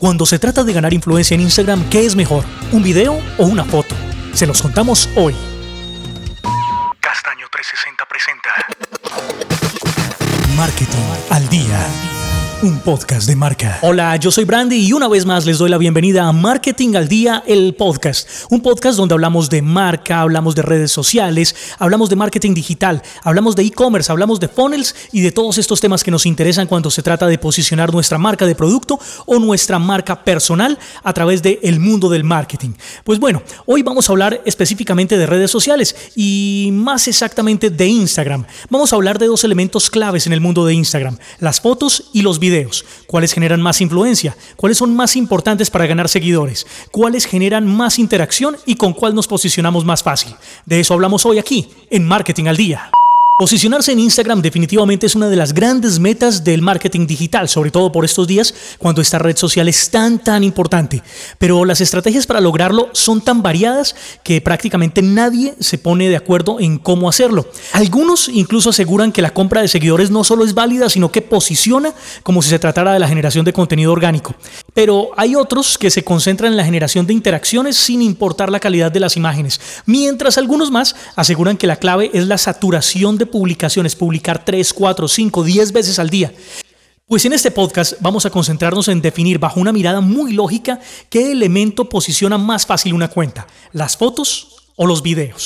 Cuando se trata de ganar influencia en Instagram, ¿qué es mejor? ¿Un video o una foto? Se los contamos hoy. Castaño 360 presenta Marketing al día un podcast de marca. Hola, yo soy Brandy y una vez más les doy la bienvenida a Marketing al Día, el podcast. Un podcast donde hablamos de marca, hablamos de redes sociales, hablamos de marketing digital, hablamos de e-commerce, hablamos de funnels y de todos estos temas que nos interesan cuando se trata de posicionar nuestra marca de producto o nuestra marca personal a través del el mundo del marketing. Pues bueno, hoy vamos a hablar específicamente de redes sociales y más exactamente de Instagram. Vamos a hablar de dos elementos claves en el mundo de Instagram, las fotos y los videos cuáles generan más influencia, cuáles son más importantes para ganar seguidores, cuáles generan más interacción y con cuál nos posicionamos más fácil. De eso hablamos hoy aquí, en Marketing al Día. Posicionarse en Instagram definitivamente es una de las grandes metas del marketing digital, sobre todo por estos días cuando esta red social es tan tan importante. Pero las estrategias para lograrlo son tan variadas que prácticamente nadie se pone de acuerdo en cómo hacerlo. Algunos incluso aseguran que la compra de seguidores no solo es válida, sino que posiciona como si se tratara de la generación de contenido orgánico. Pero hay otros que se concentran en la generación de interacciones sin importar la calidad de las imágenes, mientras algunos más aseguran que la clave es la saturación de publicaciones, publicar 3, 4, 5, 10 veces al día. Pues en este podcast vamos a concentrarnos en definir bajo una mirada muy lógica qué elemento posiciona más fácil una cuenta, las fotos o los videos.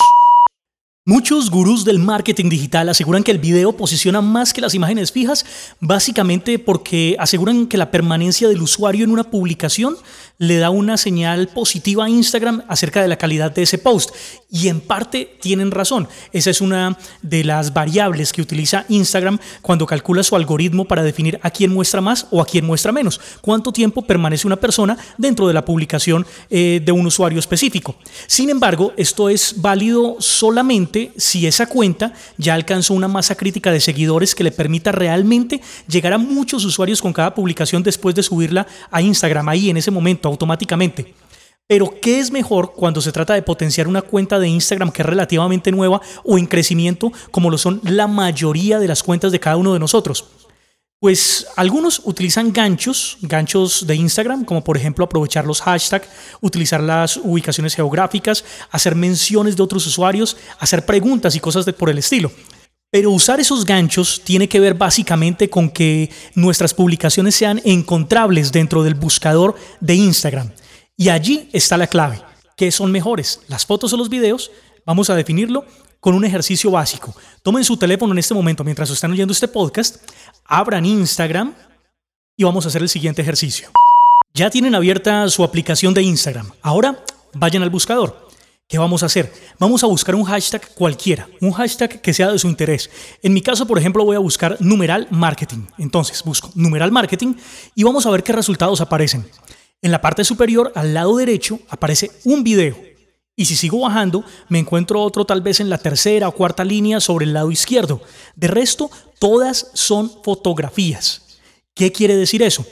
Muchos gurús del marketing digital aseguran que el video posiciona más que las imágenes fijas, básicamente porque aseguran que la permanencia del usuario en una publicación le da una señal positiva a Instagram acerca de la calidad de ese post. Y en parte tienen razón. Esa es una de las variables que utiliza Instagram cuando calcula su algoritmo para definir a quién muestra más o a quién muestra menos. Cuánto tiempo permanece una persona dentro de la publicación eh, de un usuario específico. Sin embargo, esto es válido solamente si esa cuenta ya alcanzó una masa crítica de seguidores que le permita realmente llegar a muchos usuarios con cada publicación después de subirla a Instagram ahí en ese momento automáticamente. Pero, ¿qué es mejor cuando se trata de potenciar una cuenta de Instagram que es relativamente nueva o en crecimiento, como lo son la mayoría de las cuentas de cada uno de nosotros? Pues algunos utilizan ganchos, ganchos de Instagram, como por ejemplo aprovechar los hashtags, utilizar las ubicaciones geográficas, hacer menciones de otros usuarios, hacer preguntas y cosas de, por el estilo. Pero usar esos ganchos tiene que ver básicamente con que nuestras publicaciones sean encontrables dentro del buscador de Instagram. Y allí está la clave. ¿Qué son mejores? ¿Las fotos o los videos? Vamos a definirlo con un ejercicio básico. Tomen su teléfono en este momento mientras están oyendo este podcast, abran Instagram y vamos a hacer el siguiente ejercicio. Ya tienen abierta su aplicación de Instagram. Ahora vayan al buscador. ¿Qué vamos a hacer? Vamos a buscar un hashtag cualquiera, un hashtag que sea de su interés. En mi caso, por ejemplo, voy a buscar numeral marketing. Entonces, busco numeral marketing y vamos a ver qué resultados aparecen. En la parte superior, al lado derecho, aparece un video. Y si sigo bajando, me encuentro otro tal vez en la tercera o cuarta línea sobre el lado izquierdo. De resto, todas son fotografías. ¿Qué quiere decir eso?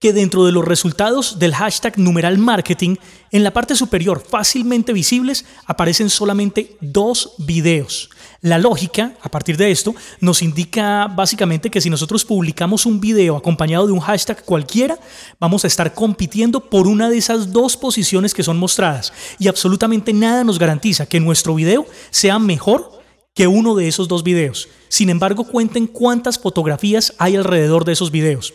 Que dentro de los resultados del hashtag numeral marketing, en la parte superior fácilmente visibles aparecen solamente dos videos. La lógica, a partir de esto, nos indica básicamente que si nosotros publicamos un video acompañado de un hashtag cualquiera, vamos a estar compitiendo por una de esas dos posiciones que son mostradas. Y absolutamente nada nos garantiza que nuestro video sea mejor que uno de esos dos videos. Sin embargo, cuenten cuántas fotografías hay alrededor de esos videos.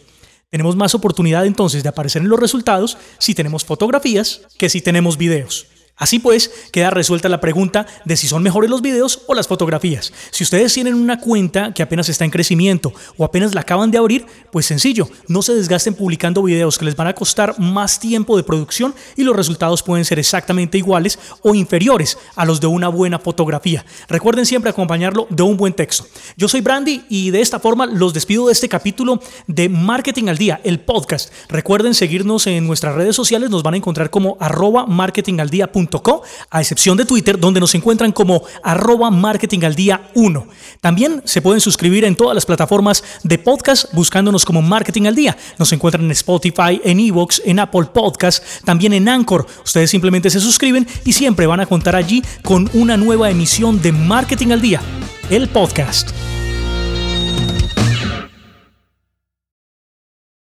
Tenemos más oportunidad entonces de aparecer en los resultados si tenemos fotografías que si tenemos videos. Así pues, queda resuelta la pregunta de si son mejores los videos o las fotografías. Si ustedes tienen una cuenta que apenas está en crecimiento o apenas la acaban de abrir, pues sencillo, no se desgasten publicando videos que les van a costar más tiempo de producción y los resultados pueden ser exactamente iguales o inferiores a los de una buena fotografía. Recuerden siempre acompañarlo de un buen texto. Yo soy Brandy y de esta forma los despido de este capítulo de Marketing al Día, el podcast. Recuerden seguirnos en nuestras redes sociales, nos van a encontrar como arroba a excepción de Twitter, donde nos encuentran como arroba marketing al día 1. También se pueden suscribir en todas las plataformas de podcast buscándonos como Marketing al Día. Nos encuentran en Spotify, en Evox, en Apple Podcast, también en Anchor. Ustedes simplemente se suscriben y siempre van a contar allí con una nueva emisión de Marketing al Día, el podcast.